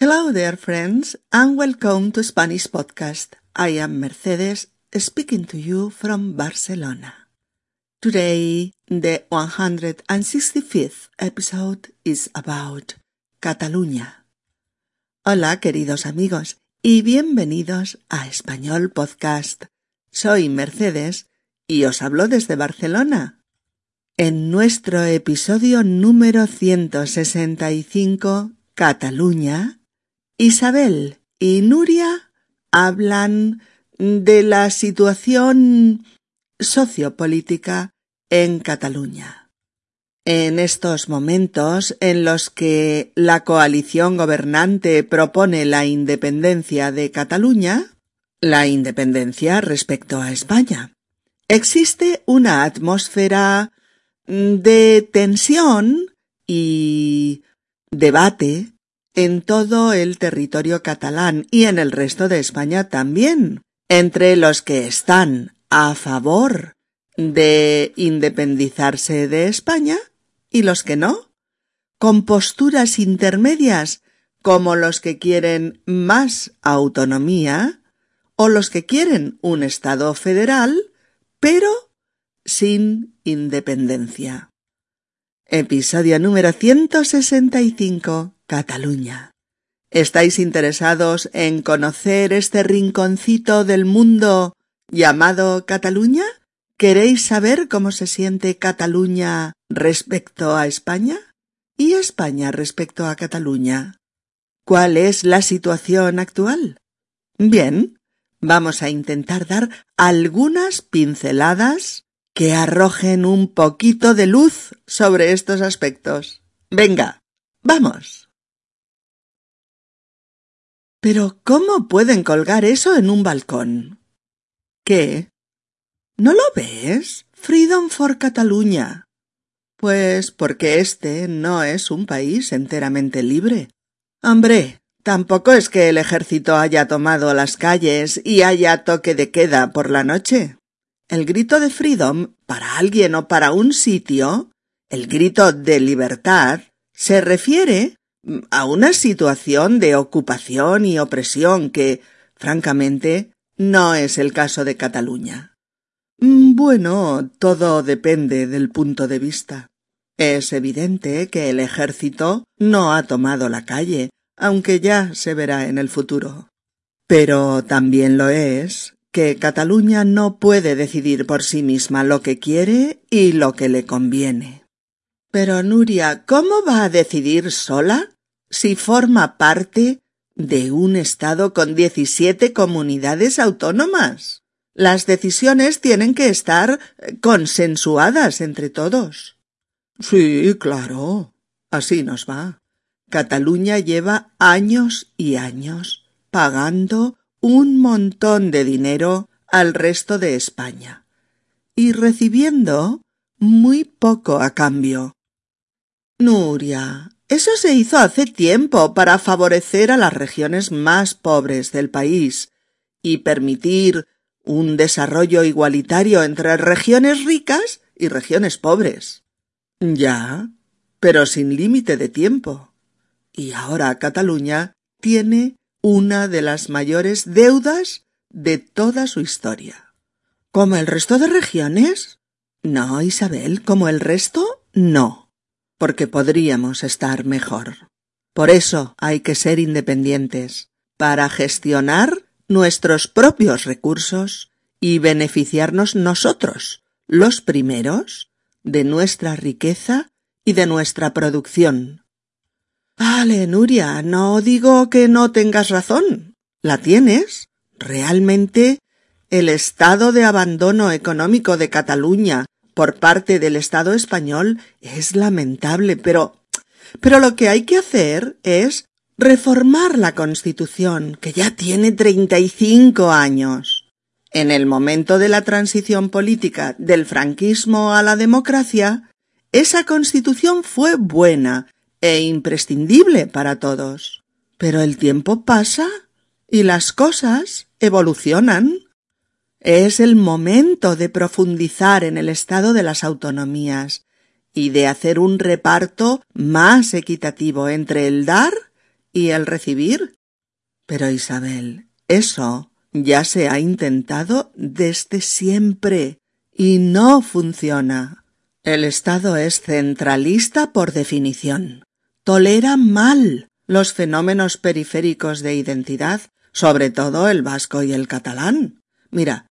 Hello there, friends, and welcome to Spanish Podcast. I am Mercedes, speaking to you from Barcelona. Today, the 165th episode is about Cataluña. Hola, queridos amigos, y bienvenidos a Español Podcast. Soy Mercedes y os hablo desde Barcelona. En nuestro episodio número 165, Cataluña, Isabel y Nuria hablan de la situación sociopolítica en Cataluña. En estos momentos en los que la coalición gobernante propone la independencia de Cataluña, la independencia respecto a España, existe una atmósfera de tensión y debate en todo el territorio catalán y en el resto de España también, entre los que están a favor de independizarse de España y los que no, con posturas intermedias como los que quieren más autonomía o los que quieren un Estado federal, pero sin independencia. Episodio número 165. Cataluña. ¿Estáis interesados en conocer este rinconcito del mundo llamado Cataluña? ¿Queréis saber cómo se siente Cataluña respecto a España? ¿Y España respecto a Cataluña? ¿Cuál es la situación actual? Bien, vamos a intentar dar algunas pinceladas que arrojen un poquito de luz sobre estos aspectos. Venga, vamos. Pero ¿cómo pueden colgar eso en un balcón? ¿Qué? ¿No lo ves? Freedom for Cataluña. Pues porque este no es un país enteramente libre. Hombre, tampoco es que el ejército haya tomado las calles y haya toque de queda por la noche. El grito de freedom para alguien o para un sitio, el grito de libertad, se refiere a una situación de ocupación y opresión que, francamente, no es el caso de Cataluña. Bueno, todo depende del punto de vista. Es evidente que el ejército no ha tomado la calle, aunque ya se verá en el futuro. Pero también lo es que Cataluña no puede decidir por sí misma lo que quiere y lo que le conviene. Pero Nuria, ¿cómo va a decidir sola si forma parte de un Estado con diecisiete comunidades autónomas? Las decisiones tienen que estar consensuadas entre todos. Sí, claro. Así nos va. Cataluña lleva años y años pagando un montón de dinero al resto de España y recibiendo muy poco a cambio. Nuria, eso se hizo hace tiempo para favorecer a las regiones más pobres del país y permitir un desarrollo igualitario entre regiones ricas y regiones pobres. Ya, pero sin límite de tiempo. Y ahora Cataluña tiene una de las mayores deudas de toda su historia. ¿Como el resto de regiones? No, Isabel, como el resto, no, porque podríamos estar mejor. Por eso hay que ser independientes, para gestionar nuestros propios recursos y beneficiarnos nosotros, los primeros, de nuestra riqueza y de nuestra producción, Vale, Nuria, no digo que no tengas razón. La tienes. Realmente el estado de abandono económico de Cataluña por parte del Estado español es lamentable, pero pero lo que hay que hacer es reformar la Constitución, que ya tiene treinta y cinco años. En el momento de la transición política del franquismo a la democracia, esa Constitución fue buena e imprescindible para todos. Pero el tiempo pasa y las cosas evolucionan. Es el momento de profundizar en el estado de las autonomías y de hacer un reparto más equitativo entre el dar ¿Y el recibir? Pero Isabel, eso ya se ha intentado desde siempre y no funciona. El Estado es centralista por definición. Tolera mal los fenómenos periféricos de identidad, sobre todo el vasco y el catalán. Mira,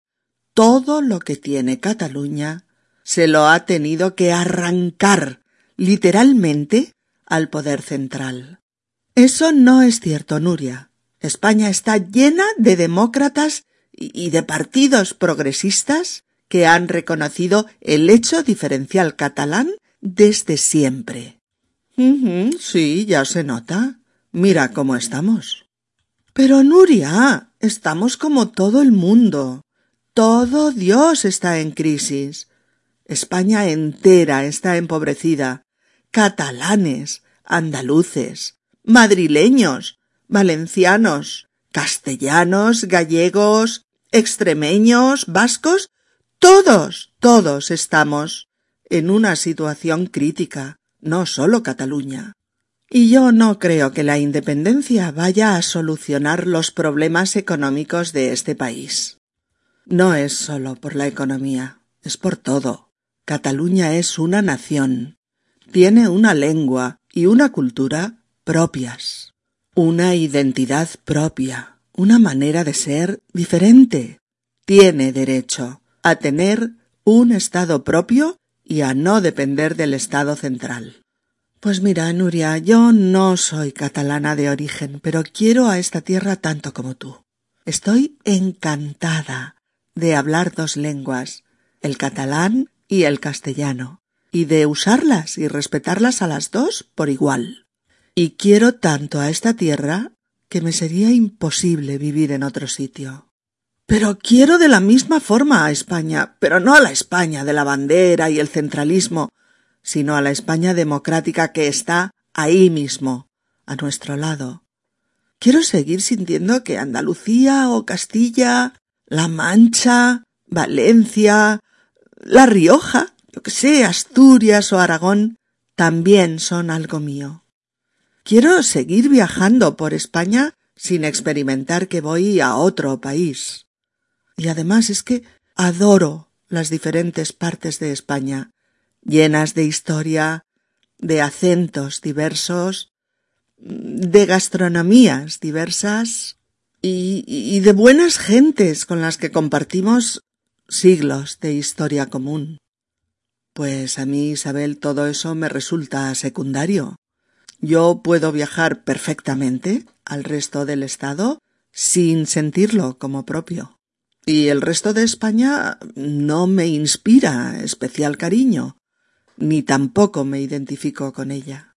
todo lo que tiene Cataluña se lo ha tenido que arrancar literalmente al poder central. Eso no es cierto, Nuria. España está llena de demócratas y de partidos progresistas que han reconocido el hecho diferencial catalán desde siempre. sí, ya se nota. Mira cómo estamos. Pero Nuria, estamos como todo el mundo. Todo Dios está en crisis. España entera está empobrecida. Catalanes, andaluces, madrileños, valencianos, castellanos, gallegos, extremeños, vascos, todos, todos estamos en una situación crítica, no solo Cataluña. Y yo no creo que la independencia vaya a solucionar los problemas económicos de este país. No es solo por la economía, es por todo. Cataluña es una nación, tiene una lengua y una cultura propias, una identidad propia, una manera de ser diferente. Tiene derecho a tener un Estado propio y a no depender del Estado central. Pues mira, Nuria, yo no soy catalana de origen, pero quiero a esta tierra tanto como tú. Estoy encantada de hablar dos lenguas, el catalán y el castellano, y de usarlas y respetarlas a las dos por igual. Y quiero tanto a esta tierra que me sería imposible vivir en otro sitio. Pero quiero de la misma forma a España, pero no a la España de la bandera y el centralismo, sino a la España democrática que está ahí mismo, a nuestro lado. Quiero seguir sintiendo que Andalucía o Castilla, La Mancha, Valencia, La Rioja, yo que sé, Asturias o Aragón, también son algo mío. Quiero seguir viajando por España sin experimentar que voy a otro país. Y además es que adoro las diferentes partes de España llenas de historia, de acentos diversos, de gastronomías diversas y, de buenas gentes con las que compartimos siglos de historia común. Pues a mí, Isabel, todo eso me resulta secundario. Yo puedo viajar perfectamente al resto del Estado sin sentirlo como propio. Y el resto de España no me inspira especial cariño ni tampoco me identifico con ella.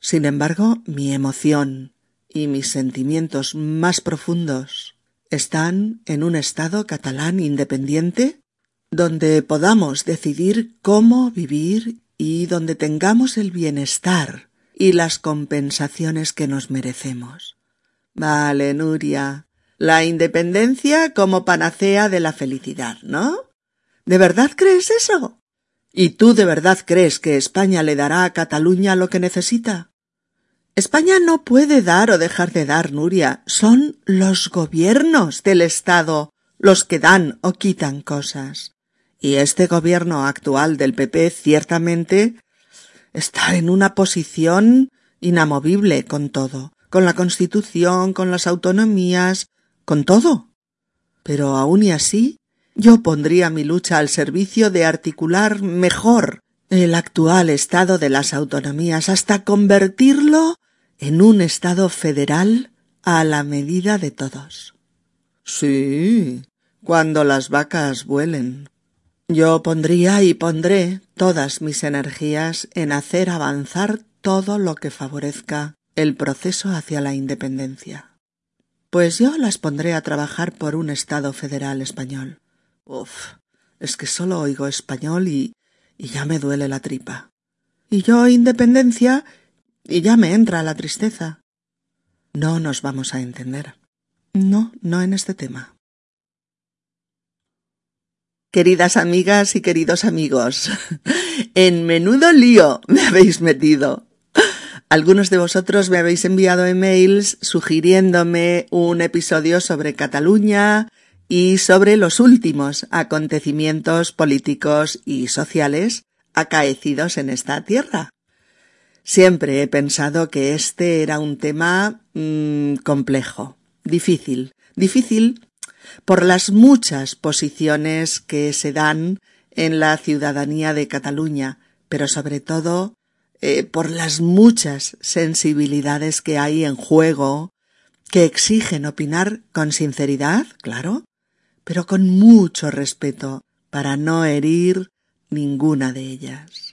Sin embargo, mi emoción y mis sentimientos más profundos están en un Estado catalán independiente donde podamos decidir cómo vivir y donde tengamos el bienestar y las compensaciones que nos merecemos. Vale, Nuria, la independencia como panacea de la felicidad, ¿no? ¿De verdad crees eso? ¿Y tú de verdad crees que España le dará a Cataluña lo que necesita? España no puede dar o dejar de dar, Nuria. Son los gobiernos del Estado los que dan o quitan cosas. Y este gobierno actual del PP ciertamente está en una posición inamovible con todo, con la Constitución, con las autonomías, con todo. Pero aun y así yo pondría mi lucha al servicio de articular mejor el actual estado de las autonomías hasta convertirlo en un estado federal a la medida de todos. Sí, cuando las vacas vuelen. Yo pondría y pondré todas mis energías en hacer avanzar todo lo que favorezca el proceso hacia la independencia. Pues yo las pondré a trabajar por un Estado federal español Uf, es que solo oigo español y, y ya me duele la tripa. Y yo independencia y ya me entra la tristeza. No nos vamos a entender. No, no en este tema. Queridas amigas y queridos amigos, en menudo lío me habéis metido. Algunos de vosotros me habéis enviado emails sugiriéndome un episodio sobre Cataluña y sobre los últimos acontecimientos políticos y sociales acaecidos en esta tierra. Siempre he pensado que este era un tema mmm, complejo, difícil, difícil por las muchas posiciones que se dan en la ciudadanía de Cataluña, pero sobre todo eh, por las muchas sensibilidades que hay en juego, que exigen opinar con sinceridad, claro, pero con mucho respeto, para no herir ninguna de ellas.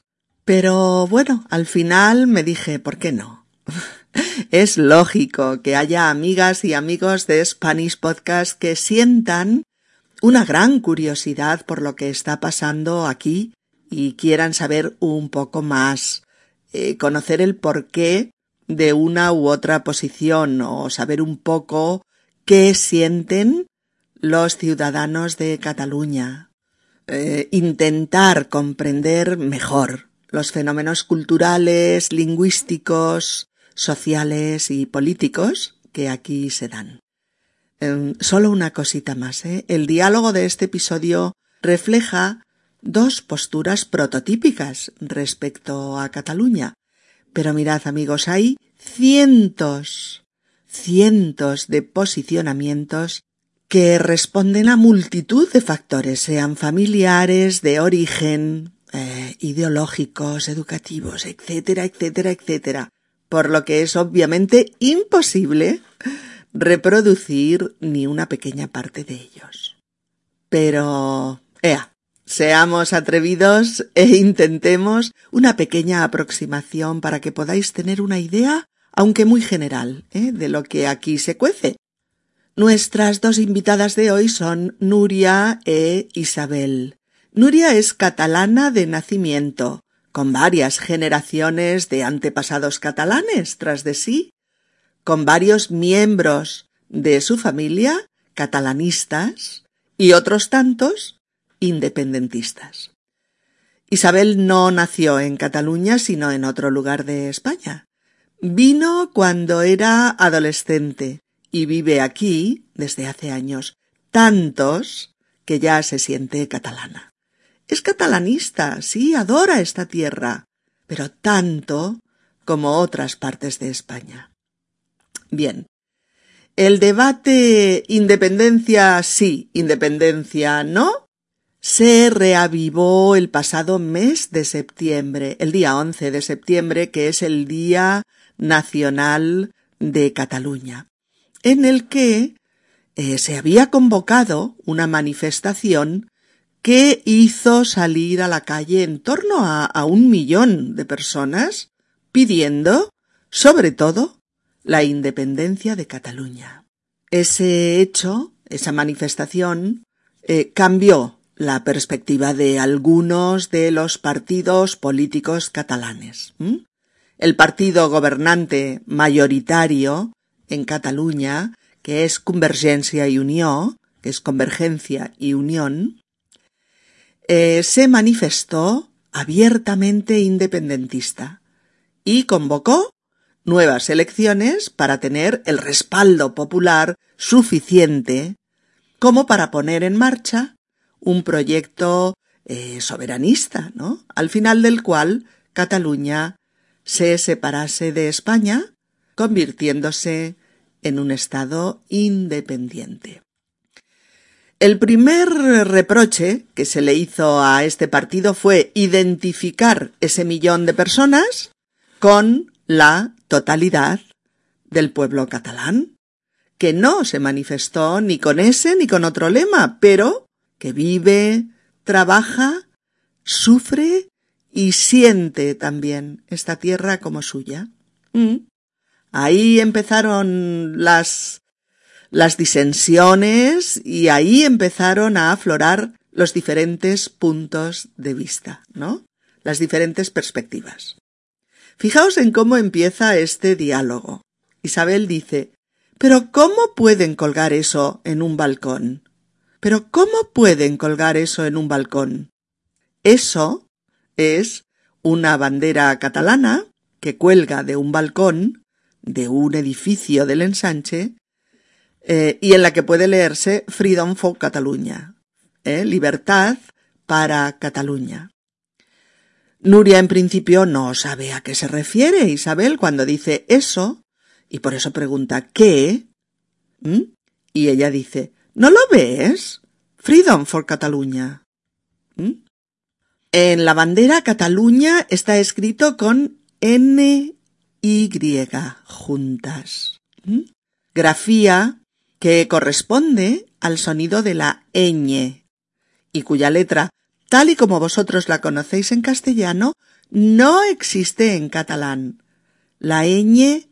Pero bueno, al final me dije, ¿por qué no? es lógico que haya amigas y amigos de Spanish Podcast que sientan una gran curiosidad por lo que está pasando aquí y quieran saber un poco más, eh, conocer el porqué de una u otra posición o saber un poco qué sienten los ciudadanos de Cataluña. Eh, intentar comprender mejor los fenómenos culturales, lingüísticos, sociales y políticos que aquí se dan. Em, solo una cosita más. ¿eh? El diálogo de este episodio refleja dos posturas prototípicas respecto a Cataluña. Pero mirad amigos, hay cientos, cientos de posicionamientos que responden a multitud de factores, sean familiares, de origen, eh, ideológicos, educativos, etcétera, etcétera, etcétera por lo que es obviamente imposible reproducir ni una pequeña parte de ellos. Pero, ea, seamos atrevidos e intentemos una pequeña aproximación para que podáis tener una idea, aunque muy general, ¿eh? de lo que aquí se cuece. Nuestras dos invitadas de hoy son Nuria e Isabel. Nuria es catalana de nacimiento, con varias generaciones de antepasados catalanes tras de sí, con varios miembros de su familia catalanistas y otros tantos independentistas. Isabel no nació en Cataluña, sino en otro lugar de España. Vino cuando era adolescente y vive aquí desde hace años, tantos que ya se siente catalana. Es catalanista, sí, adora esta tierra, pero tanto como otras partes de España. Bien. El debate independencia sí, independencia no se reavivó el pasado mes de septiembre, el día 11 de septiembre, que es el Día Nacional de Cataluña, en el que eh, se había convocado una manifestación que hizo salir a la calle en torno a, un millón de personas pidiendo, sobre todo, la independencia de Cataluña. Ese hecho, esa manifestación, eh, cambió la perspectiva de algunos de los partidos políticos catalanes. El partido gobernante mayoritario en Cataluña, que es Convergencia y Unión, que es Convergencia y Unión, eh, se manifestó abiertamente independentista y convocó nuevas elecciones para tener el respaldo popular suficiente como para poner en marcha un proyecto eh, soberanista, ¿no? Al final del cual Cataluña se separase de España, convirtiéndose en un Estado independiente. El primer reproche que se le hizo a este partido fue identificar ese millón de personas con la totalidad del pueblo catalán, que no se manifestó ni con ese ni con otro lema, pero que vive, trabaja, sufre y siente también esta tierra como suya. Mm. Ahí empezaron las las disensiones y ahí empezaron a aflorar los diferentes puntos de vista, ¿no? Las diferentes perspectivas. Fijaos en cómo empieza este diálogo. Isabel dice, pero ¿cómo pueden colgar eso en un balcón? Pero ¿cómo pueden colgar eso en un balcón? Eso es una bandera catalana que cuelga de un balcón de un edificio del ensanche eh, y en la que puede leerse Freedom for Catalunya, ¿eh? libertad para Cataluña. Nuria en principio no sabe a qué se refiere Isabel cuando dice eso y por eso pregunta ¿qué? ¿Mm? Y ella dice ¿no lo ves? Freedom for Catalunya. ¿Mm? En la bandera Cataluña está escrito con N y juntas. ¿Mm? Grafía que corresponde al sonido de la ñ y cuya letra, tal y como vosotros la conocéis en castellano, no existe en catalán. La ñ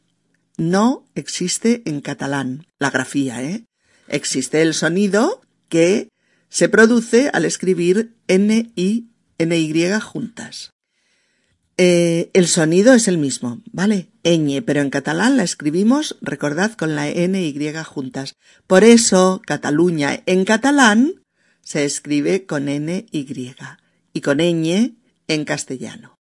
no existe en catalán, la grafía, ¿eh? Existe el sonido que se produce al escribir N y NY juntas. Eh, el sonido es el mismo, ¿vale? Ñ, pero en catalán la escribimos, recordad, con la N y juntas. Por eso, Cataluña en catalán se escribe con N y y con ñ en castellano.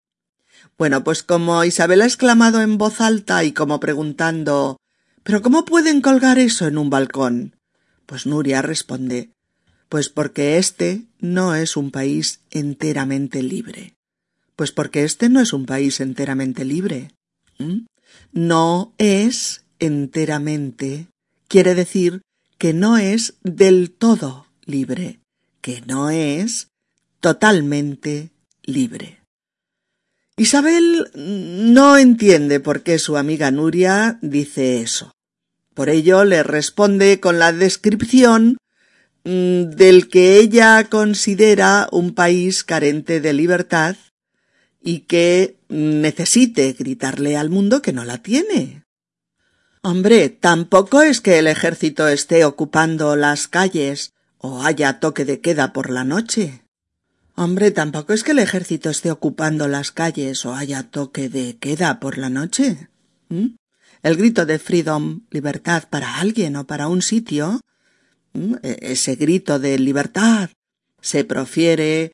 Bueno, pues como Isabel ha exclamado en voz alta y como preguntando ¿Pero cómo pueden colgar eso en un balcón? Pues Nuria responde Pues porque este no es un país enteramente libre. Pues porque este no es un país enteramente libre. No es enteramente. Quiere decir que no es del todo libre, que no es totalmente libre. Isabel no entiende por qué su amiga Nuria dice eso. Por ello le responde con la descripción mm, del que ella considera un país carente de libertad y que necesite gritarle al mundo que no la tiene. Hombre, tampoco es que el ejército esté ocupando las calles o haya toque de queda por la noche. Hombre, tampoco es que el ejército esté ocupando las calles o haya toque de queda por la noche. ¿Mm? El grito de freedom, libertad para alguien o para un sitio, ¿Mm? e-, ese grito de libertad se profiere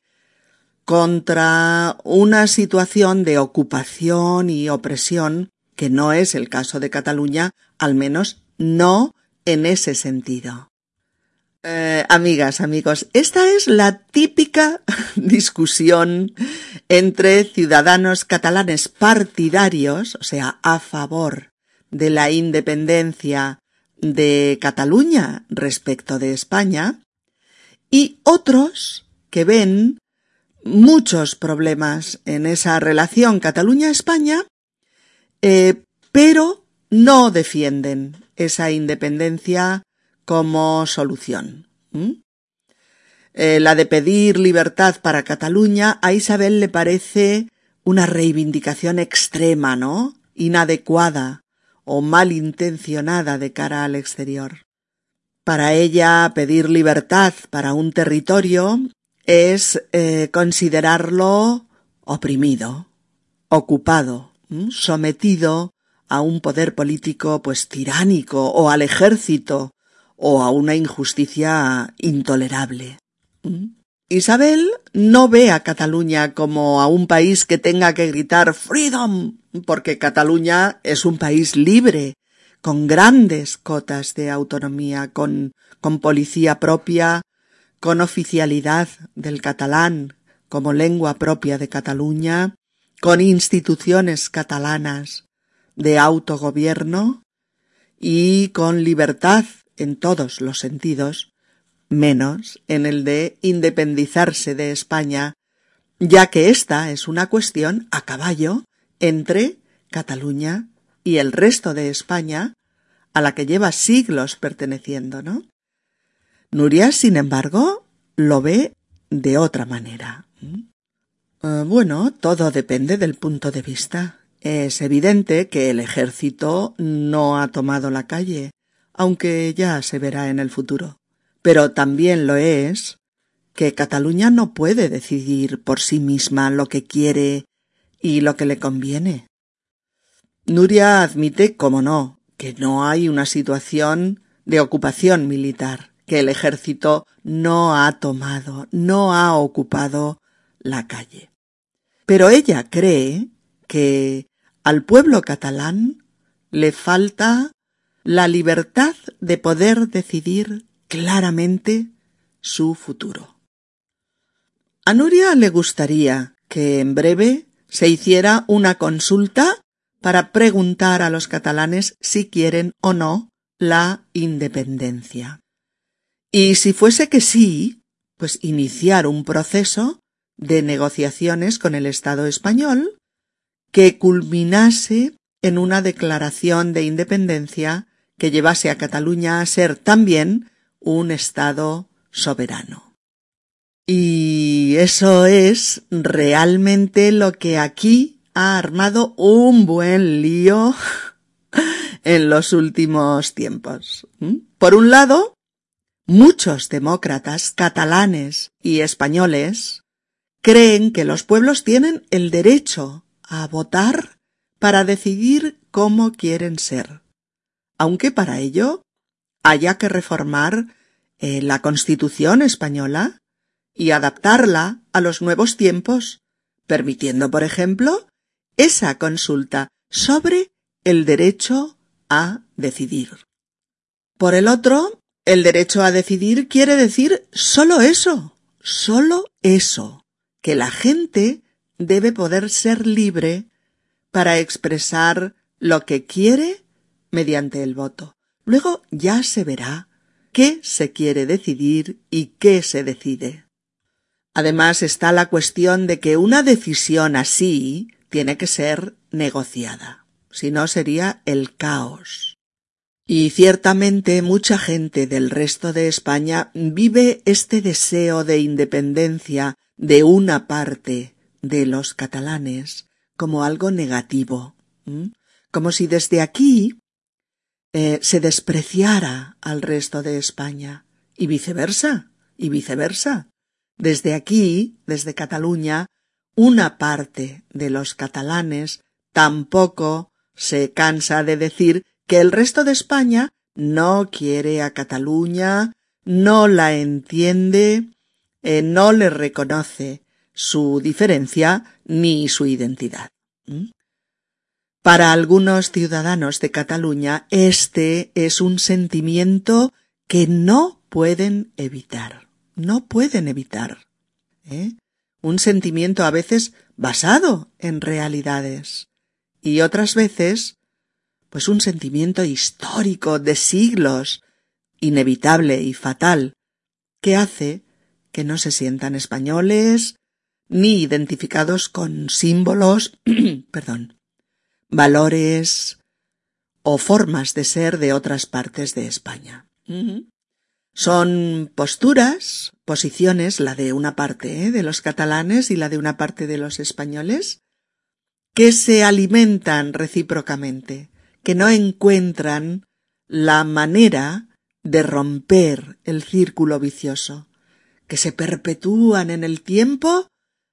contra una situación de ocupación y opresión que no es el caso de Cataluña, al menos no en ese sentido. Eh, amigas, amigos, esta es la típica discusión entre ciudadanos catalanes partidarios, o sea, a favor de la independencia de Cataluña respecto de España, y otros que ven muchos problemas en esa relación Cataluña-España, eh, pero no defienden esa independencia como solución. Eh, la de pedir libertad para Cataluña a Isabel le parece una reivindicación extrema, ¿no? Inadecuada o malintencionada de cara al exterior. Para ella pedir libertad para un territorio es eh, considerarlo oprimido, ocupado, sometido a un poder político pues tiránico o al ejército o a una injusticia intolerable. Isabel no ve a Cataluña como a un país que tenga que gritar freedom, porque Cataluña es un país libre, con grandes cotas de autonomía, con, con policía propia, con oficialidad del catalán como lengua propia de Cataluña, con instituciones catalanas de autogobierno y con libertad en todos los sentidos, menos en el de independizarse de España, ya que esta es una cuestión a caballo entre Cataluña y el resto de España, a la que lleva siglos perteneciendo, ¿no? Nuria, sin embargo, lo ve de otra manera. Eh, bueno, todo depende del punto de vista. Es evidente que el ejército no ha tomado la calle, aunque ya se verá en el futuro. Pero también lo es que Cataluña no puede decidir por sí misma lo que quiere y lo que le conviene. Nuria admite, como no, que no hay una situación de ocupación militar que el ejército no ha tomado, no ha ocupado la calle. Pero ella cree que al pueblo catalán le falta la libertad de poder decidir claramente su futuro. A Nuria le gustaría que en breve se hiciera una consulta para preguntar a los catalanes si quieren o no la independencia. Y si fuese que sí, pues iniciar un proceso de negociaciones con el Estado español que culminase en una declaración de independencia que llevase a Cataluña a ser también un Estado soberano. Y eso es realmente lo que aquí ha armado un buen lío en los últimos tiempos. Por un lado, muchos demócratas catalanes y españoles creen que los pueblos tienen el derecho a votar para decidir cómo quieren ser, aunque para ello haya que reformar eh, la Constitución española y adaptarla a los nuevos tiempos, permitiendo, por ejemplo, esa consulta sobre el derecho a decidir. Por el otro, el derecho a decidir quiere decir solo eso, solo eso, que la gente debe poder ser libre para expresar lo que quiere mediante el voto. Luego ya se verá qué se quiere decidir y qué se decide. Además está la cuestión de que una decisión así tiene que ser negociada, si no sería el caos. Y ciertamente mucha gente del resto de España vive este deseo de independencia de una parte de los catalanes como algo negativo, como si desde aquí eh, se despreciara al resto de España y viceversa, y viceversa. Desde aquí, desde Cataluña, una parte de los catalanes tampoco se cansa de decir que el resto de España no quiere a Cataluña, no la entiende, eh, no le reconoce su diferencia ni su identidad. Para algunos ciudadanos de Cataluña este es un sentimiento que no pueden evitar no pueden evitar. ¿eh? Un sentimiento a veces basado en realidades y otras veces pues un sentimiento histórico de siglos, inevitable y fatal, que hace que no se sientan españoles ni identificados con símbolos, perdón, valores o formas de ser de otras partes de España. Son posturas, posiciones, la de una parte ¿eh? de los catalanes y la de una parte de los españoles, que se alimentan recíprocamente, que no encuentran la manera de romper el círculo vicioso, que se perpetúan en el tiempo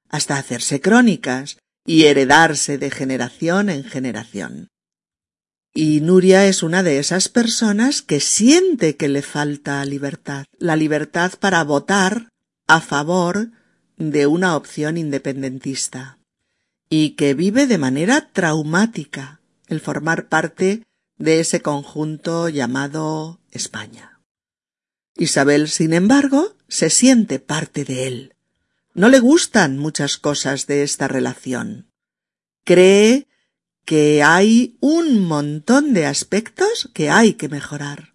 hasta hacerse crónicas y heredarse de generación en generación. Y Nuria es una de esas personas que siente que le falta libertad, la libertad para votar a favor de una opción independentista, y que vive de manera traumática el formar parte de ese conjunto llamado España. Isabel, sin embargo, se siente parte de él. No le gustan muchas cosas de esta relación. Cree que hay un montón de aspectos que hay que mejorar.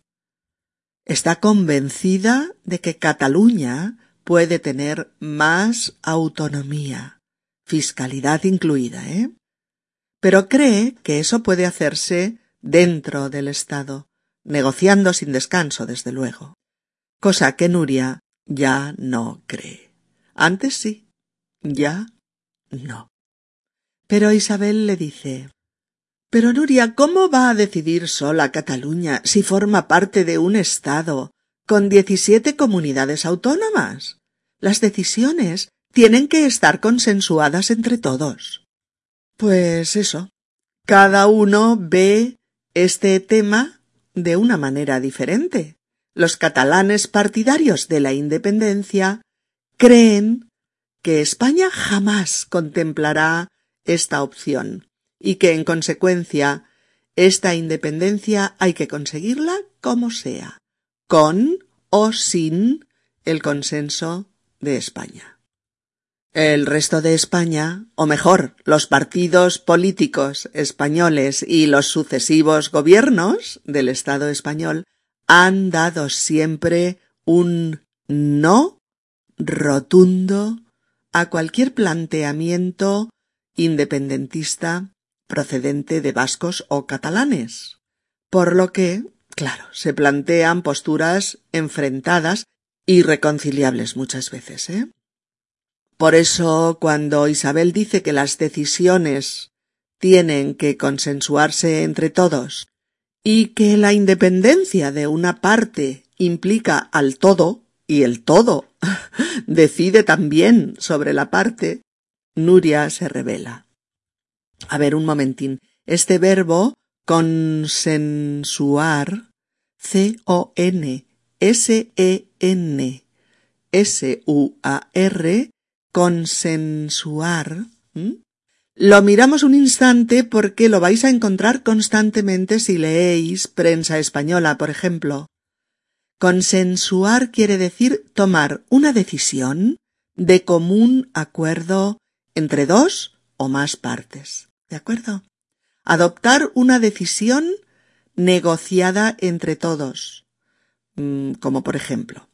Está convencida de que Cataluña puede tener más autonomía, fiscalidad incluida, ¿eh? Pero cree que eso puede hacerse dentro del Estado, negociando sin descanso, desde luego. Cosa que Nuria ya no cree. Antes sí, ya no. Pero Isabel le dice pero Nuria, ¿cómo va a decidir sola Cataluña si forma parte de un Estado con diecisiete comunidades autónomas? Las decisiones tienen que estar consensuadas entre todos. Pues eso. Cada uno ve este tema de una manera diferente. Los catalanes partidarios de la independencia creen que España jamás contemplará esta opción y que en consecuencia esta independencia hay que conseguirla como sea, con o sin el consenso de España. El resto de España, o mejor, los partidos políticos españoles y los sucesivos gobiernos del Estado español, han dado siempre un no rotundo a cualquier planteamiento independentista procedente de vascos o catalanes. Por lo que, claro, se plantean posturas enfrentadas y reconciliables muchas veces, ¿eh? Por eso, cuando Isabel dice que las decisiones tienen que consensuarse entre todos y que la independencia de una parte implica al todo y el todo decide también sobre la parte, Nuria se revela. A ver, un momentín. Este verbo consensuar, C-O-N-S-E-N, S-U-A-R, consensuar, lo miramos un instante porque lo vais a encontrar constantemente si leéis prensa española, por ejemplo. Consensuar quiere decir tomar una decisión de común acuerdo entre dos o más partes. ¿De acuerdo? Adoptar una decisión negociada entre todos. Como por ejemplo.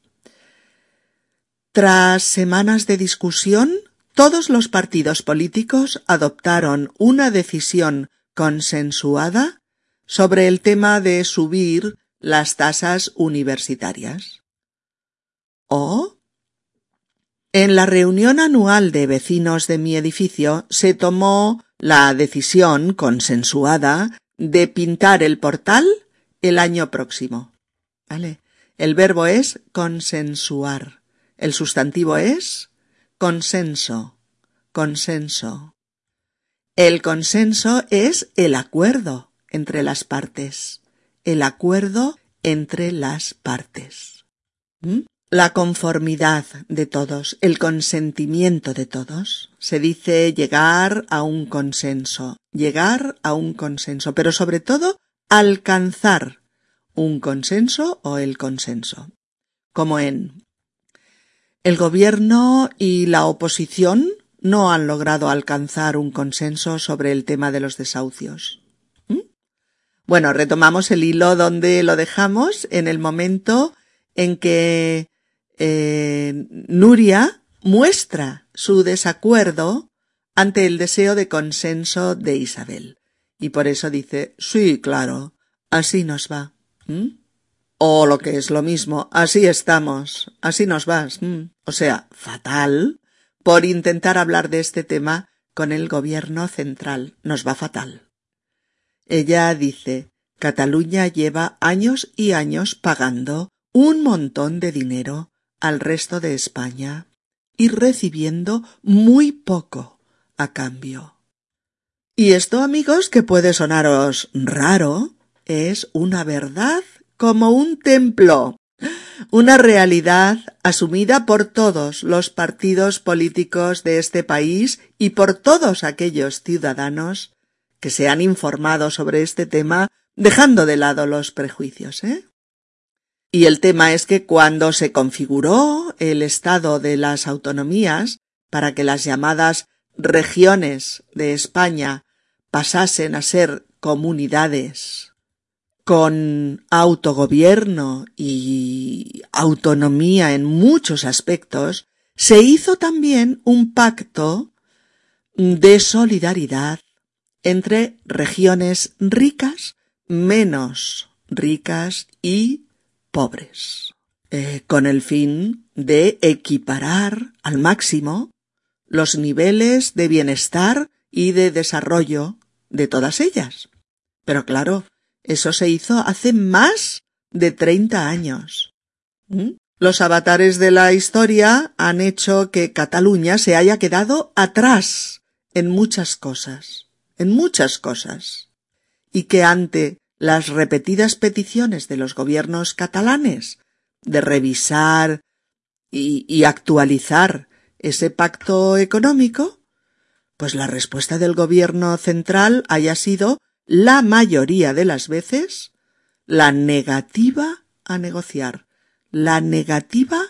Tras semanas de discusión, todos los partidos políticos adoptaron una decisión consensuada sobre el tema de subir las tasas universitarias. O en la reunión anual de vecinos de mi edificio se tomó la decisión consensuada de pintar el portal el año próximo. ¿Vale? El verbo es consensuar. El sustantivo es consenso. Consenso. El consenso es el acuerdo entre las partes el acuerdo entre las partes. ¿Mm? La conformidad de todos, el consentimiento de todos. Se dice llegar a un consenso, llegar a un consenso, pero sobre todo alcanzar un consenso o el consenso. Como en el gobierno y la oposición no han logrado alcanzar un consenso sobre el tema de los desahucios. Bueno, retomamos el hilo donde lo dejamos en el momento en que eh, Nuria muestra su desacuerdo ante el deseo de consenso de Isabel. Y por eso dice, sí, claro, así nos va. O lo que es lo mismo, así estamos, así nos vas. O sea, fatal por intentar hablar de este tema con el gobierno central. Nos va fatal. Ella dice, Cataluña lleva años y años pagando un montón de dinero al resto de España y recibiendo muy poco a cambio. Y esto, amigos, que puede sonaros raro, es una verdad como un templo, una realidad asumida por todos los partidos políticos de este país y por todos aquellos ciudadanos que se han informado sobre este tema dejando de lado los prejuicios, ¿eh? Y el tema es que cuando se configuró el estado de las autonomías para que las llamadas regiones de España pasasen a ser comunidades con autogobierno y autonomía en muchos aspectos, se hizo también un pacto de solidaridad entre regiones ricas, menos ricas y pobres, eh, con el fin de equiparar al máximo los niveles de bienestar y de desarrollo de todas ellas. Pero claro, eso se hizo hace más de treinta años. ¿Mm? Los avatares de la historia han hecho que Cataluña se haya quedado atrás en muchas cosas en muchas cosas, y que ante las repetidas peticiones de los gobiernos catalanes de revisar y actualizar ese pacto económico, pues la respuesta del gobierno central haya sido, la mayoría de las veces, la negativa a negociar, la negativa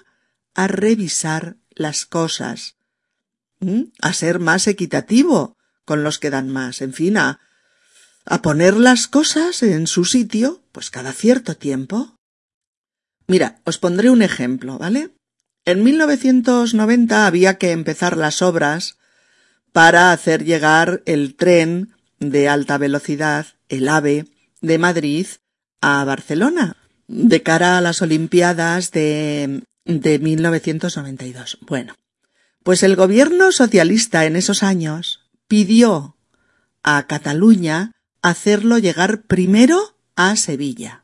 a revisar las cosas, a ser más equitativo con los que dan más, en fin, a, a poner las cosas en su sitio, pues cada cierto tiempo. Mira, os pondré un ejemplo, ¿vale? En 1990 había que empezar las obras para hacer llegar el tren de alta velocidad, el AVE, de Madrid a Barcelona, de cara a las Olimpiadas de, de 1992. Bueno, pues el gobierno socialista en esos años pidió a Cataluña hacerlo llegar primero a Sevilla,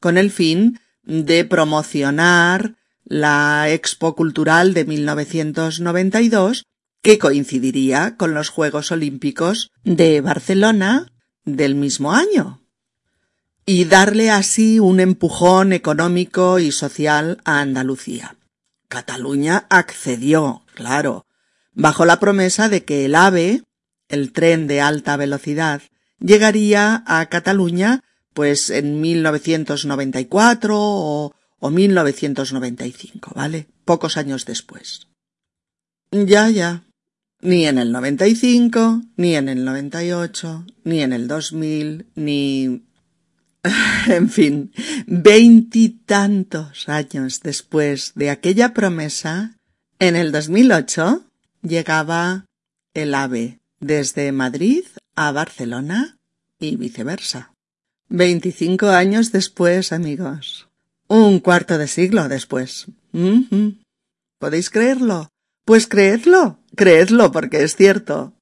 con el fin de promocionar la Expo Cultural de 1992, que coincidiría con los Juegos Olímpicos de Barcelona del mismo año, y darle así un empujón económico y social a Andalucía. Cataluña accedió, claro, bajo la promesa de que el AVE, el tren de alta velocidad, llegaría a Cataluña pues en 1994 o, o 1995, ¿vale? Pocos años después. Ya, ya. Ni en el 95, ni en el 98, ni en el 2000, ni... en fin, veintitantos años después de aquella promesa, en el 2008 llegaba el AVE desde Madrid a Barcelona y viceversa. Veinticinco años después, amigos. Un cuarto de siglo después. ¿Podéis creerlo? Pues creedlo, creedlo porque es cierto.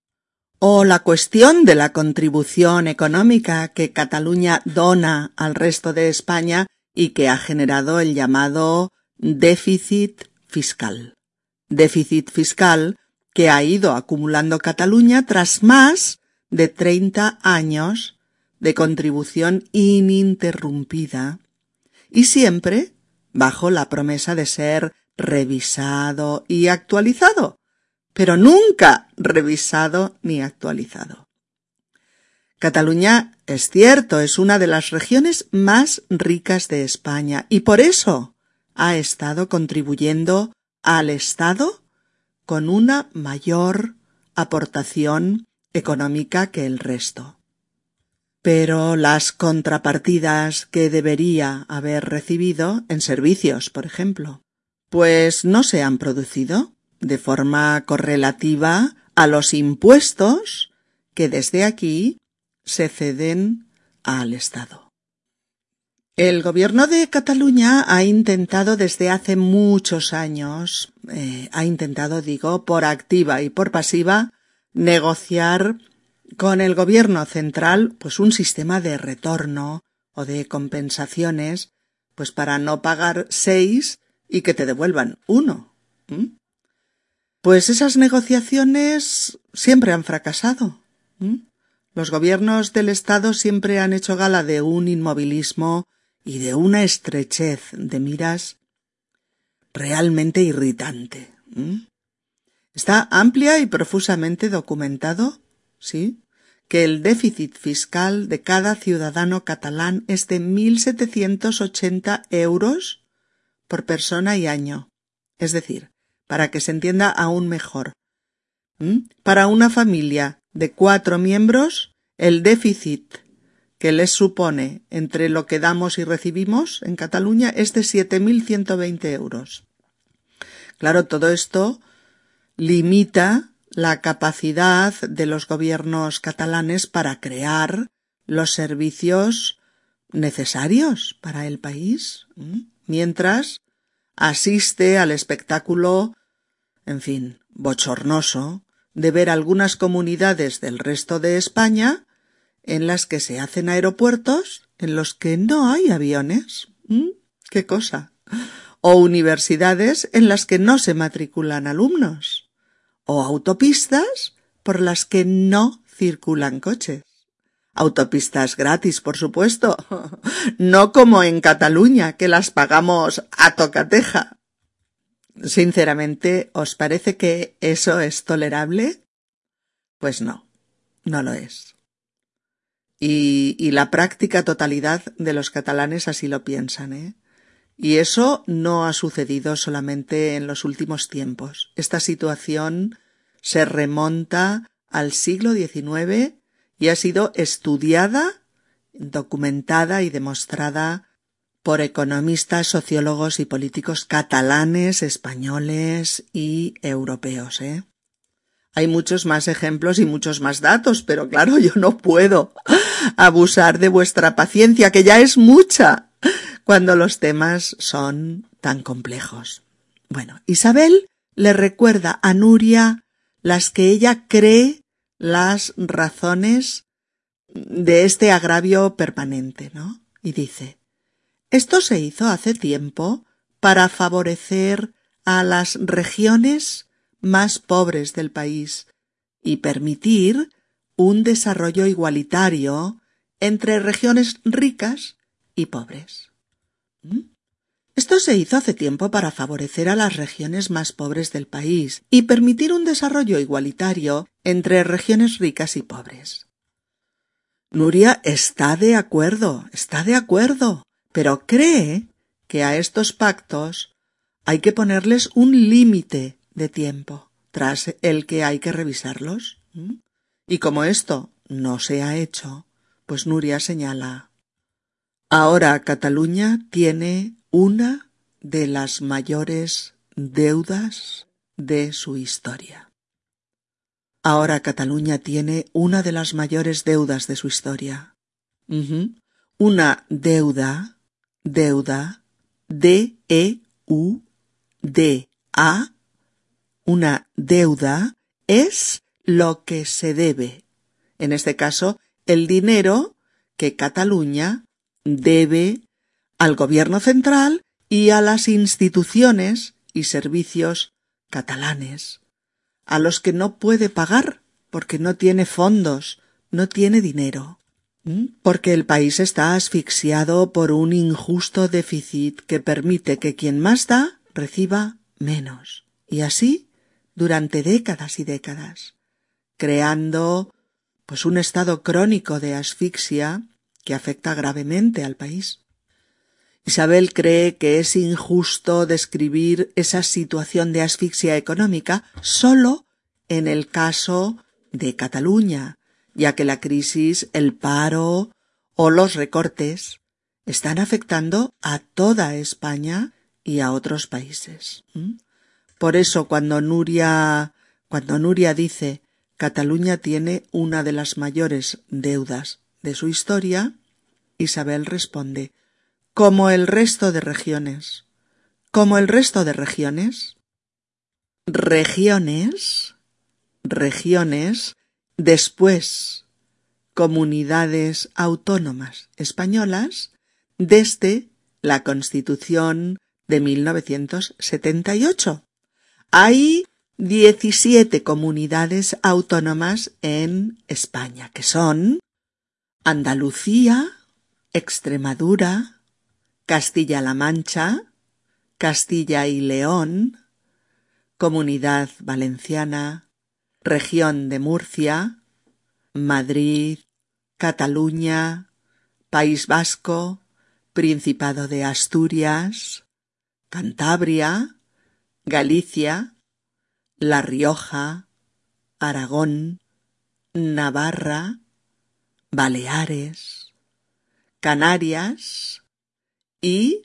O la cuestión de la contribución económica que Cataluña dona al resto de España y que ha generado el llamado déficit fiscal. Déficit fiscal que ha ido acumulando Cataluña tras más de treinta años de contribución ininterrumpida y siempre bajo la promesa de ser revisado y actualizado, pero nunca revisado ni actualizado. Cataluña, es cierto, es una de las regiones más ricas de España y por eso ha estado contribuyendo al Estado con una mayor aportación económica que el resto. Pero las contrapartidas que debería haber recibido en servicios, por ejemplo, pues no se han producido de forma correlativa a los impuestos que desde aquí se ceden al Estado. El gobierno de Cataluña ha intentado desde hace muchos años, eh, ha intentado, digo, por activa y por pasiva, negociar con el gobierno central, pues un sistema de retorno o de compensaciones, pues para no pagar seis y que te devuelvan uno. Pues esas negociaciones siempre han fracasado. Los gobiernos del Estado siempre han hecho gala de un inmovilismo y de una estrechez de miras realmente irritante. Está amplia y profusamente documentado ¿sí? que el déficit fiscal de cada ciudadano catalán es de 1.780 euros por persona y año. Es decir, para que se entienda aún mejor. Para una familia de cuatro miembros, el déficit que les supone entre lo que damos y recibimos en Cataluña es de 7.120 euros. Claro, todo esto limita la capacidad de los gobiernos catalanes para crear los servicios necesarios para el país, mientras asiste al espectáculo, en fin, bochornoso, de ver algunas comunidades del resto de España en las que se hacen aeropuertos en los que no hay aviones. ¿Qué cosa? O universidades en las que no se matriculan alumnos o autopistas por las que no circulan coches. Autopistas gratis, por supuesto, no como en Cataluña, que las pagamos a tocateja. Sinceramente, ¿os parece que eso es tolerable? Pues no, no lo es. Y, y la práctica totalidad de los catalanes así lo piensan, ¿eh? Y eso no ha sucedido solamente en los últimos tiempos. Esta situación se remonta al siglo XIX y ha sido estudiada, documentada y demostrada por economistas, sociólogos y políticos catalanes, españoles y europeos. ¿eh? Hay muchos más ejemplos y muchos más datos, pero claro, yo no puedo abusar de vuestra paciencia, que ya es mucha cuando los temas son tan complejos. Bueno, Isabel le recuerda a Nuria las que ella cree las razones de este agravio permanente, ¿no? Y dice, esto se hizo hace tiempo para favorecer a las regiones más pobres del país y permitir un desarrollo igualitario entre regiones ricas y pobres. ¿Mm? Esto se hizo hace tiempo para favorecer a las regiones más pobres del país y permitir un desarrollo igualitario entre regiones ricas y pobres. Nuria está de acuerdo, está de acuerdo, pero cree que a estos pactos hay que ponerles un límite de tiempo, tras el que hay que revisarlos. ¿Mm? Y como esto no se ha hecho, pues Nuria señala Ahora Cataluña tiene una de las mayores deudas de su historia. Ahora Cataluña tiene una de las mayores deudas de su historia. Una deuda, deuda, D-E-U-D-A, una deuda es lo que se debe. En este caso, el dinero que Cataluña debe al gobierno central y a las instituciones y servicios catalanes, a los que no puede pagar porque no tiene fondos, no tiene dinero, porque el país está asfixiado por un injusto déficit que permite que quien más da reciba menos, y así durante décadas y décadas, creando pues un estado crónico de asfixia que afecta gravemente al país. Isabel cree que es injusto describir esa situación de asfixia económica solo en el caso de Cataluña, ya que la crisis, el paro o los recortes están afectando a toda España y a otros países. Por eso cuando Nuria cuando Nuria dice Cataluña tiene una de las mayores deudas de su historia, Isabel responde como el resto de regiones. Como el resto de regiones. Regiones. Regiones. Después. Comunidades autónomas españolas desde la Constitución de 1978. Hay 17 comunidades autónomas en España, que son Andalucía, Extremadura, Castilla-La Mancha, Castilla y León, Comunidad Valenciana, Región de Murcia, Madrid, Cataluña, País Vasco, Principado de Asturias, Cantabria, Galicia, La Rioja, Aragón, Navarra, Baleares, Canarias y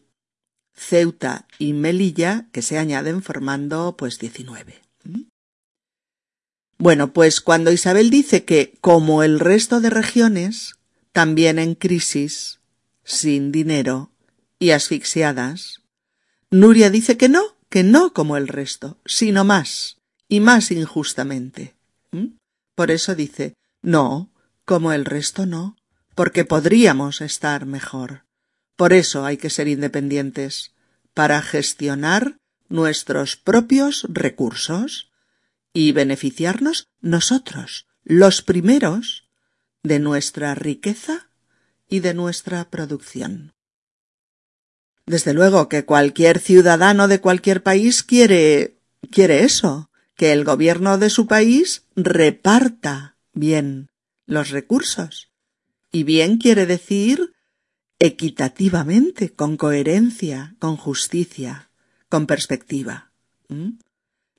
Ceuta y Melilla que se añaden formando pues 19. ¿Mm? Bueno, pues cuando Isabel dice que, como el resto de regiones, también en crisis, sin dinero y asfixiadas, Nuria dice que no, que no como el resto, sino más, y más injustamente. ¿Mm? Por eso dice, no, como el resto no, porque podríamos estar mejor. Por eso hay que ser independientes, para gestionar nuestros propios recursos y beneficiarnos nosotros, los primeros, de nuestra riqueza y de nuestra producción. Desde luego que cualquier ciudadano de cualquier país quiere quiere eso, que el gobierno de su país reparta bien los recursos. Y bien quiere decir equitativamente, con coherencia, con justicia, con perspectiva.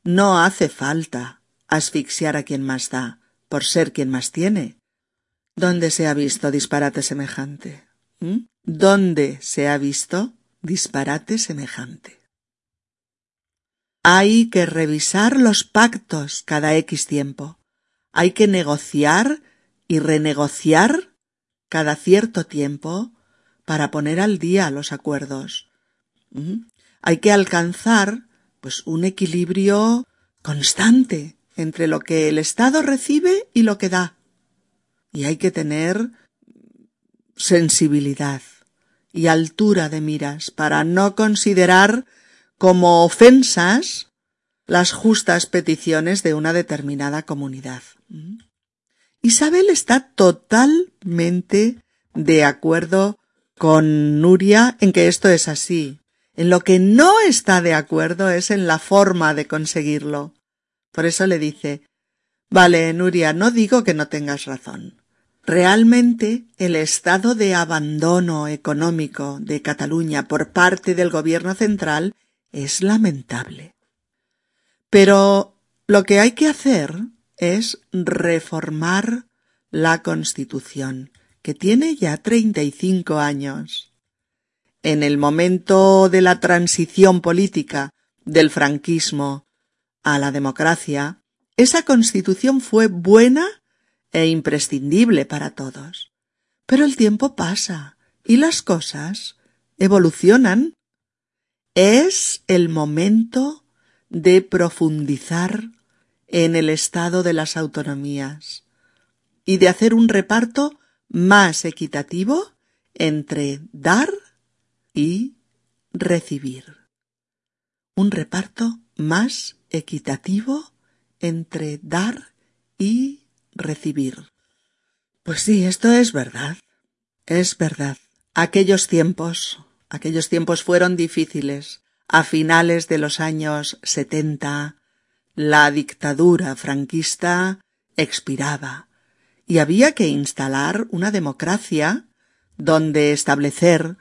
No hace falta asfixiar a quien más da, por ser quien más tiene. ¿Dónde se ha visto disparate semejante? ¿Dónde se ha visto disparate semejante? Hay que revisar los pactos cada X tiempo. Hay que negociar y renegociar cada cierto tiempo para poner al día los acuerdos. Hay que alcanzar pues un equilibrio constante entre lo que el Estado recibe y lo que da. Y hay que tener sensibilidad y altura de miras para no considerar como ofensas las justas peticiones de una determinada comunidad. Isabel está totalmente de acuerdo con Nuria en que esto es así. En lo que no está de acuerdo es en la forma de conseguirlo. Por eso le dice Vale, Nuria, no digo que no tengas razón. Realmente el estado de abandono económico de Cataluña por parte del gobierno central es lamentable. Pero lo que hay que hacer es reformar la Constitución, que tiene ya treinta y cinco años. En el momento de la transición política del franquismo a la democracia, esa Constitución fue buena e imprescindible para todos. Pero el tiempo pasa y las cosas evolucionan. Es el momento de profundizar en el estado de las autonomías y de hacer un reparto más equitativo entre dar y recibir. Un reparto más equitativo entre dar y recibir. Pues sí, esto es verdad. Es verdad. Aquellos tiempos, aquellos tiempos fueron difíciles. A finales de los años setenta, la dictadura franquista expiraba y había que instalar una democracia donde establecer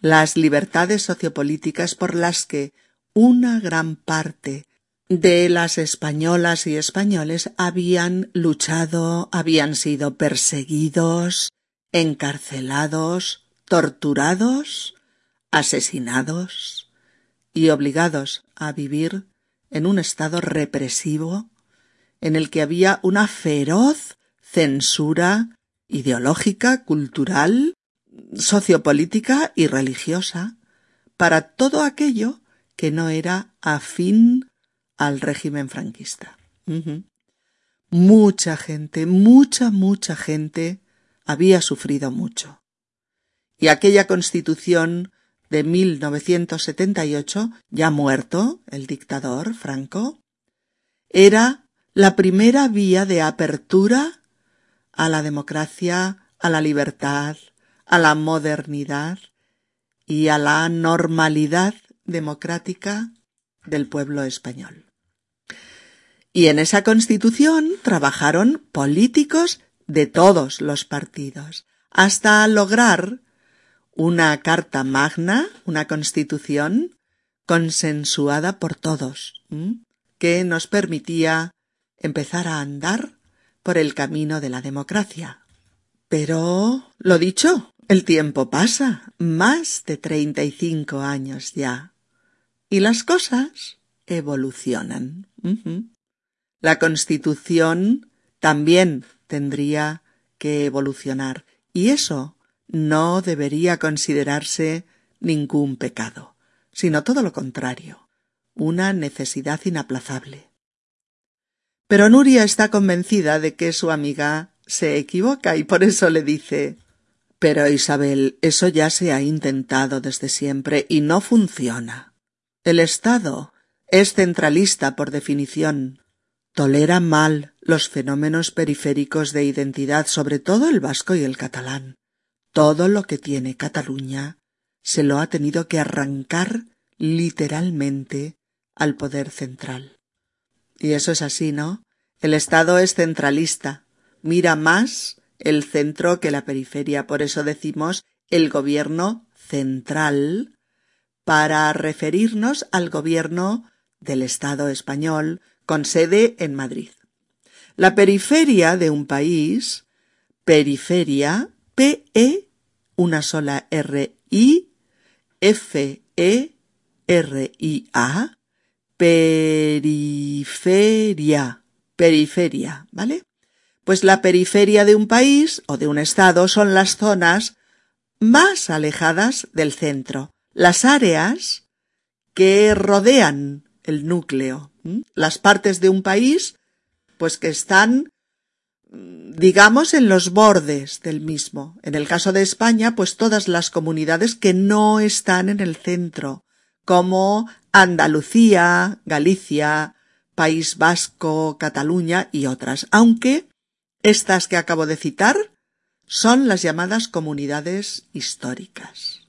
las libertades sociopolíticas por las que una gran parte de las españolas y españoles habían luchado, habían sido perseguidos, encarcelados, torturados, asesinados y obligados a vivir en un estado represivo en el que había una feroz censura ideológica, cultural, sociopolítica y religiosa para todo aquello que no era afín al régimen franquista. Mucha gente, mucha, mucha gente había sufrido mucho. Y aquella constitución de 1978, ya muerto el dictador Franco, era la primera vía de apertura a la democracia, a la libertad, a la modernidad y a la normalidad democrática del pueblo español. Y en esa constitución trabajaron políticos de todos los partidos, hasta lograr una carta magna, una constitución consensuada por todos, que nos permitía empezar a andar por el camino de la democracia. Pero, lo dicho, el tiempo pasa, más de treinta y cinco años ya, y las cosas evolucionan. La Constitución también tendría que evolucionar, y eso no debería considerarse ningún pecado, sino todo lo contrario, una necesidad inaplazable. Pero Nuria está convencida de que su amiga se equivoca y por eso le dice Pero Isabel, eso ya se ha intentado desde siempre y no funciona. El Estado es centralista por definición, Tolera mal los fenómenos periféricos de identidad, sobre todo el vasco y el catalán. Todo lo que tiene Cataluña se lo ha tenido que arrancar literalmente al poder central. Y eso es así, ¿no? El Estado es centralista, mira más el centro que la periferia. Por eso decimos el gobierno central para referirnos al gobierno del Estado español con sede en Madrid. La periferia de un país, periferia, P-E, una sola R-I, F-E-R-I-A, periferia, periferia, ¿vale? Pues la periferia de un país o de un estado son las zonas más alejadas del centro, las áreas que rodean el núcleo, las partes de un país, pues que están, digamos, en los bordes del mismo. En el caso de España, pues todas las comunidades que no están en el centro, como Andalucía, Galicia, País Vasco, Cataluña y otras, aunque estas que acabo de citar son las llamadas comunidades históricas.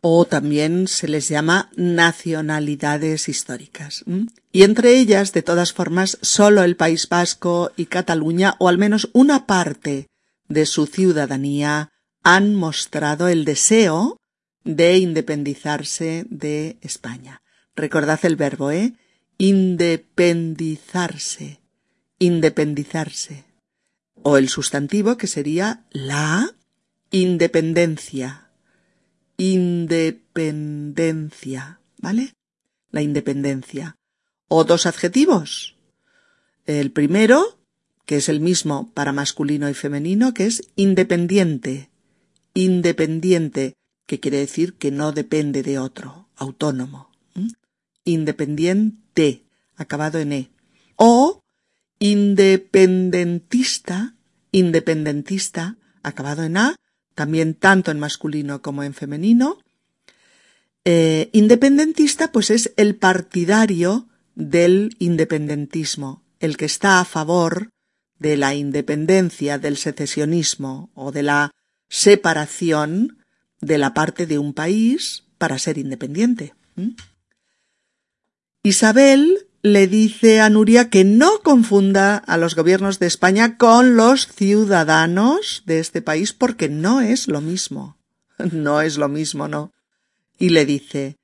O también se les llama nacionalidades históricas. Y entre ellas, de todas formas, solo el País Vasco y Cataluña, o al menos una parte de su ciudadanía, han mostrado el deseo de independizarse de España. Recordad el verbo, ¿eh? Independizarse. Independizarse. O el sustantivo que sería la independencia. Independencia. ¿Vale? La independencia. O dos adjetivos. El primero, que es el mismo para masculino y femenino, que es independiente. Independiente que quiere decir que no depende de otro, autónomo. Independiente, acabado en E. O independentista, independentista, acabado en A, también tanto en masculino como en femenino. Eh, independentista, pues es el partidario del independentismo, el que está a favor de la independencia, del secesionismo o de la separación de la parte de un país para ser independiente. Isabel le dice a Nuria que no confunda a los gobiernos de España con los ciudadanos de este país porque no es lo mismo. No es lo mismo, no. Y le dice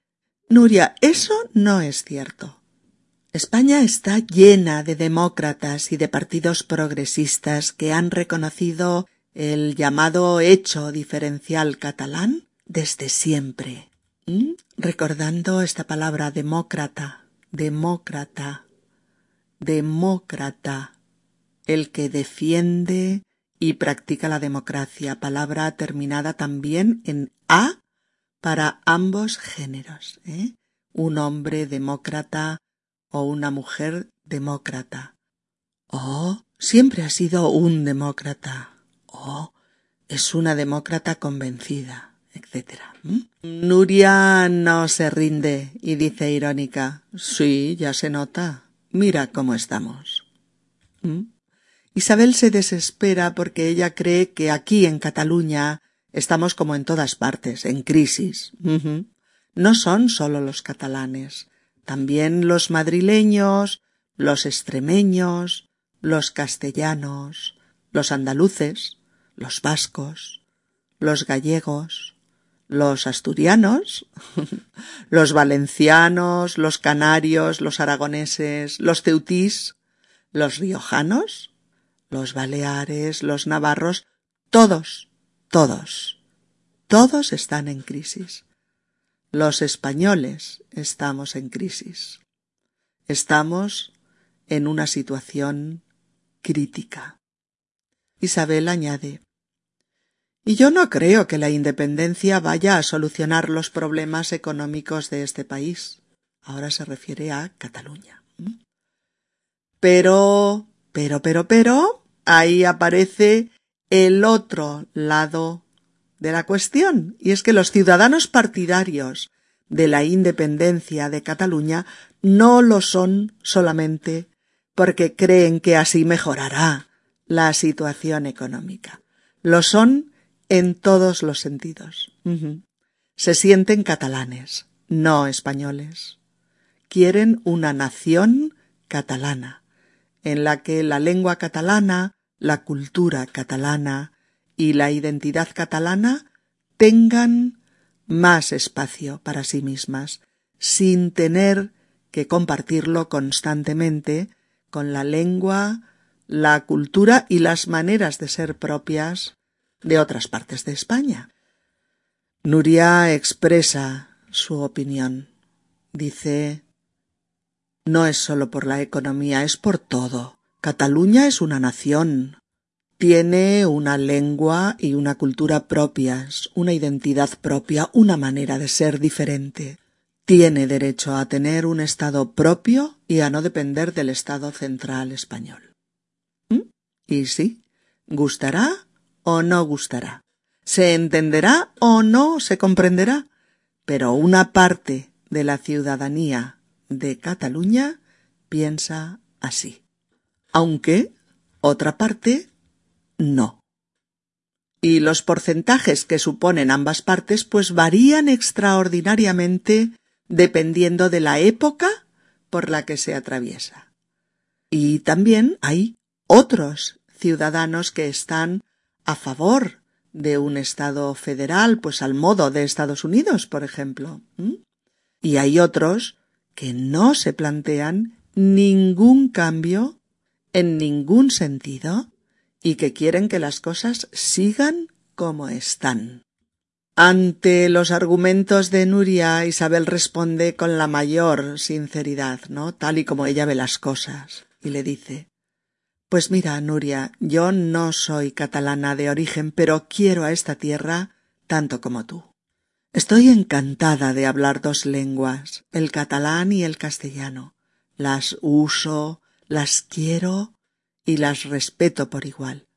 Nuria, eso no es cierto. España está llena de demócratas y de partidos progresistas que han reconocido el llamado hecho diferencial catalán desde siempre. ¿Mm? Recordando esta palabra demócrata, demócrata, demócrata, el que defiende y practica la democracia, palabra terminada también en A para ambos géneros, ¿eh? un hombre demócrata o una mujer demócrata. Oh, siempre ha sido un demócrata. Es una demócrata convencida, etc. Nuria no se rinde y dice irónica, sí, ya se nota. Mira cómo estamos. Isabel se desespera porque ella cree que aquí en Cataluña estamos como en todas partes, en crisis. No son solo los catalanes, también los madrileños, los extremeños, los castellanos, los andaluces, los vascos, los gallegos, los asturianos, los valencianos, los canarios, los aragoneses, los ceutís, los riojanos, los baleares, los navarros, todos, todos, todos están en crisis. Los españoles estamos en crisis. Estamos en una situación crítica. Isabel añade y yo no creo que la independencia vaya a solucionar los problemas económicos de este país. Ahora se refiere a Cataluña. Pero, pero, pero, pero, ahí aparece el otro lado de la cuestión, y es que los ciudadanos partidarios de la independencia de Cataluña no lo son solamente porque creen que así mejorará la situación económica. Lo son en todos los sentidos. Se sienten catalanes, no españoles. Quieren una nación catalana, en la que la lengua catalana, la cultura catalana y la identidad catalana tengan más espacio para sí mismas, sin tener que compartirlo constantemente con la lengua, la cultura y las maneras de ser propias de otras partes de España. Nuria expresa su opinión. Dice No es solo por la economía, es por todo. Cataluña es una nación. Tiene una lengua y una cultura propias, una identidad propia, una manera de ser diferente. Tiene derecho a tener un Estado propio y a no depender del Estado central español. ¿Mm? Y sí, gustará o no gustará, se entenderá o no se comprenderá, pero una parte de la ciudadanía de Cataluña piensa así. Aunque otra parte no. Y los porcentajes que suponen ambas partes pues varían extraordinariamente dependiendo de la época por la que se atraviesa. Y también hay otros ciudadanos que están a favor de un Estado federal, pues al modo de Estados Unidos, por ejemplo. Y hay otros que no se plantean ningún cambio en ningún sentido y que quieren que las cosas sigan como están. Ante los argumentos de Nuria, Isabel responde con la mayor sinceridad, ¿no? Tal y como ella ve las cosas, y le dice Pues mira, Nuria, yo no soy catalana de origen, pero quiero a esta tierra tanto como tú. Estoy encantada de hablar dos lenguas, el catalán y el castellano. Las uso, las quiero y las respeto por igual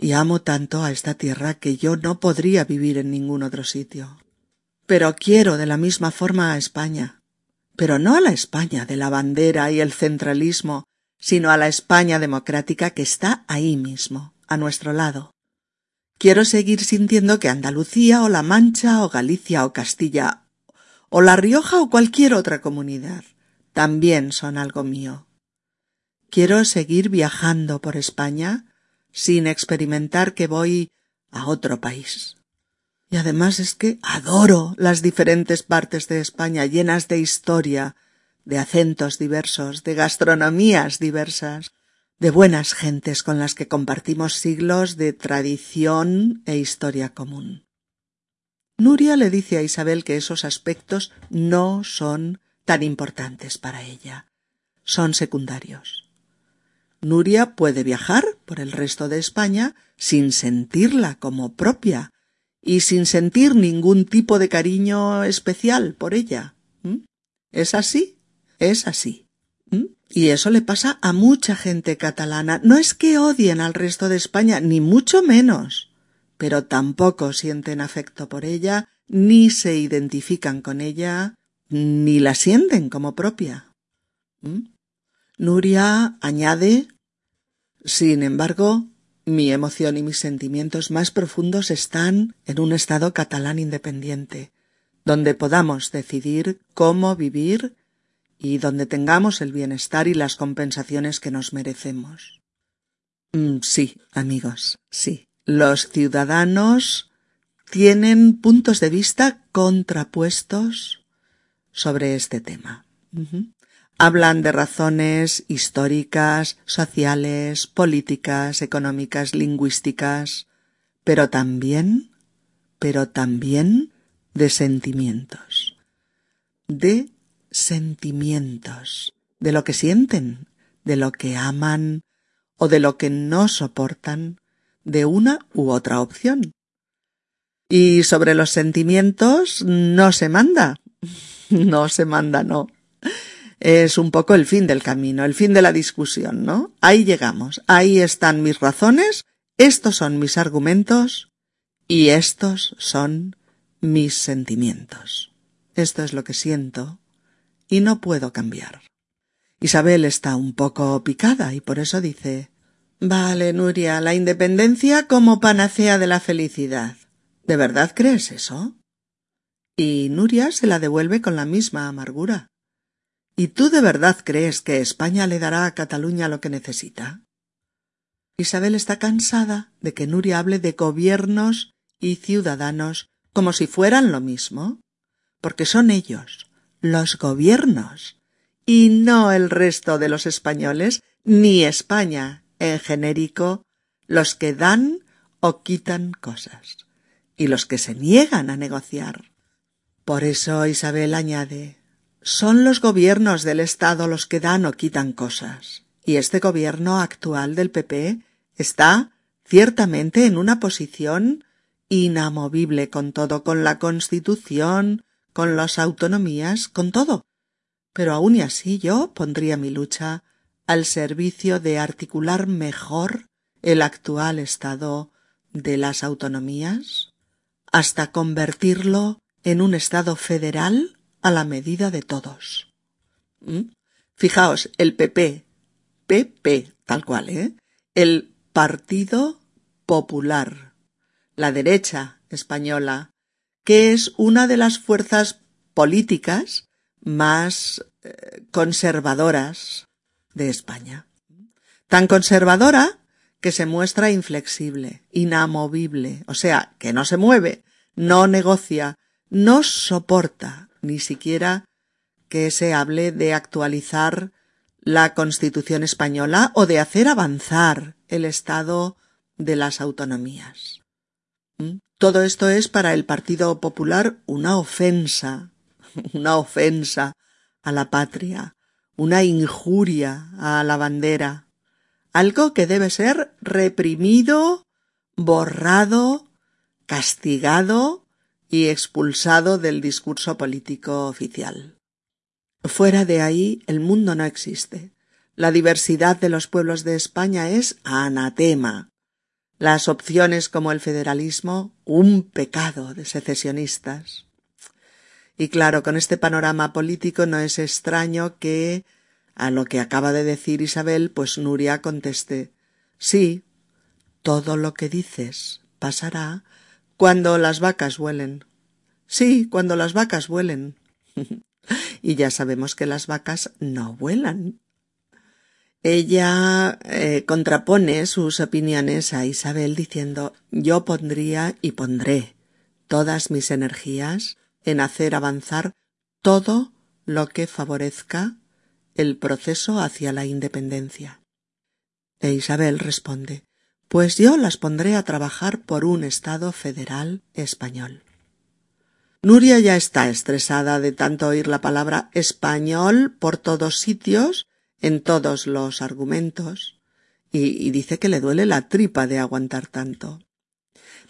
y amo tanto a esta tierra que yo no podría vivir en ningún otro sitio. Pero quiero de la misma forma a España, pero no a la España de la bandera y el centralismo, sino a la España democrática que está ahí mismo, a nuestro lado. Quiero seguir sintiendo que Andalucía o La Mancha o Galicia o Castilla o La Rioja o cualquier otra comunidad también son algo mío. Quiero seguir viajando por España sin experimentar que voy a otro país. Y además es que adoro las diferentes partes de España llenas de historia, de acentos diversos, de gastronomías diversas, de buenas gentes con las que compartimos siglos de tradición e historia común. Nuria le dice a Isabel que esos aspectos no son tan importantes para ella, son secundarios. Nuria puede viajar por el resto de España sin sentirla como propia y sin sentir ningún tipo de cariño especial por ella. ¿Es así? Es así. Y eso le pasa a mucha gente catalana. No es que odien al resto de España, ni mucho menos, pero tampoco sienten afecto por ella, ni se identifican con ella, ni la sienten como propia. Nuria añade Sin embargo, mi emoción y mis sentimientos más profundos están en un estado catalán independiente, donde podamos decidir cómo vivir y donde tengamos el bienestar y las compensaciones que nos merecemos. Mm, sí, amigos, sí. Los ciudadanos tienen puntos de vista contrapuestos sobre este tema. Hablan de razones históricas, sociales, políticas, económicas, lingüísticas, pero también, pero también de sentimientos. De sentimientos, de lo que sienten, de lo que aman o de lo que no soportan de una u otra opción. Y sobre los sentimientos no se manda. No se manda, no es un poco el fin del camino, el fin de la discusión, ¿no? Ahí llegamos, ahí están mis razones, estos son mis argumentos y estos son mis sentimientos. Esto es lo que siento y no puedo cambiar. Isabel está un poco picada y por eso dice Vale, Nuria, la independencia como panacea de la felicidad. ¿De verdad crees eso? Y Nuria se la devuelve con la misma amargura ¿Y tú de verdad crees que España le dará a Cataluña lo que necesita? Isabel está cansada de que Nuria hable de gobiernos y ciudadanos como si fueran lo mismo, porque son ellos, los gobiernos, y no el resto de los españoles, ni España en genérico, los que dan o quitan cosas, y los que se niegan a negociar. Por eso Isabel añade son los gobiernos del Estado los que dan o quitan cosas, y este gobierno actual del PP está ciertamente en una posición inamovible con todo, con la Constitución, con las autonomías, con todo. Pero aun y así yo pondría mi lucha al servicio de articular mejor el actual estado de las autonomías hasta convertirlo en un estado federal a la medida de todos. ¿Mm? Fijaos, el PP, PP, tal cual, ¿eh? El Partido Popular, la derecha española, que es una de las fuerzas políticas más eh, conservadoras de España. Tan conservadora que se muestra inflexible, inamovible, o sea, que no se mueve, no negocia, no soporta ni siquiera que se hable de actualizar la Constitución española o de hacer avanzar el Estado de las autonomías. ¿Mm? Todo esto es para el Partido Popular una ofensa, una ofensa a la patria, una injuria a la bandera, algo que debe ser reprimido, borrado, castigado y expulsado del discurso político oficial. Fuera de ahí el mundo no existe. La diversidad de los pueblos de España es anatema. Las opciones como el federalismo, un pecado de secesionistas. Y claro, con este panorama político no es extraño que a lo que acaba de decir Isabel, pues Nuria conteste Sí, todo lo que dices pasará cuando las vacas huelen. Sí, cuando las vacas huelen. y ya sabemos que las vacas no vuelan. Ella eh, contrapone sus opiniones a Isabel diciendo yo pondría y pondré todas mis energías en hacer avanzar todo lo que favorezca el proceso hacia la independencia. E Isabel responde Pues yo las pondré a trabajar por un Estado federal español. Nuria ya está estresada de tanto oír la palabra español por todos sitios, en todos los argumentos, y, dice que le duele la tripa de aguantar tanto.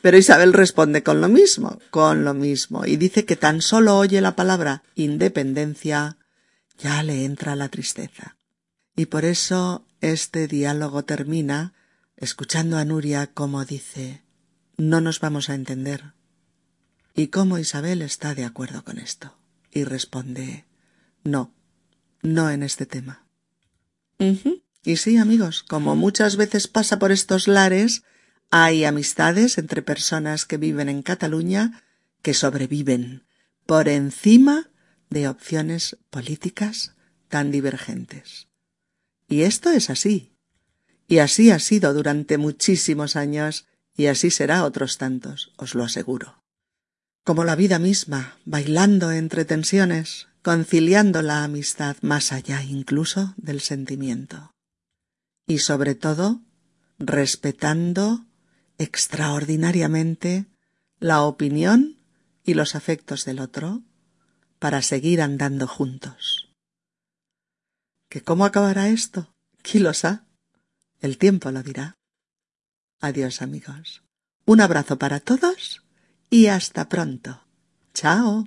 Pero Isabel responde con lo mismo, con lo mismo, y dice que tan solo oye la palabra independencia ya le entra la tristeza. Y por eso este diálogo termina escuchando a Nuria como dice no nos vamos a entender. Y cómo Isabel está de acuerdo con esto. Y responde no, no en este tema. Y sí, amigos, como muchas veces pasa por estos lares, hay amistades entre personas que viven en Cataluña que sobreviven por encima de opciones políticas tan divergentes. Y esto es así. Y así ha sido durante muchísimos años y así será otros tantos, os lo aseguro. Como la vida misma, bailando entre tensiones, conciliando la amistad más allá incluso del sentimiento. Y sobre todo, respetando extraordinariamente la opinión y los afectos del otro, para seguir andando juntos. ¿Que cómo acabará esto? ¿Quién lo sabe? El tiempo lo dirá. Adiós amigos. Un abrazo para todos y hasta pronto. Chao.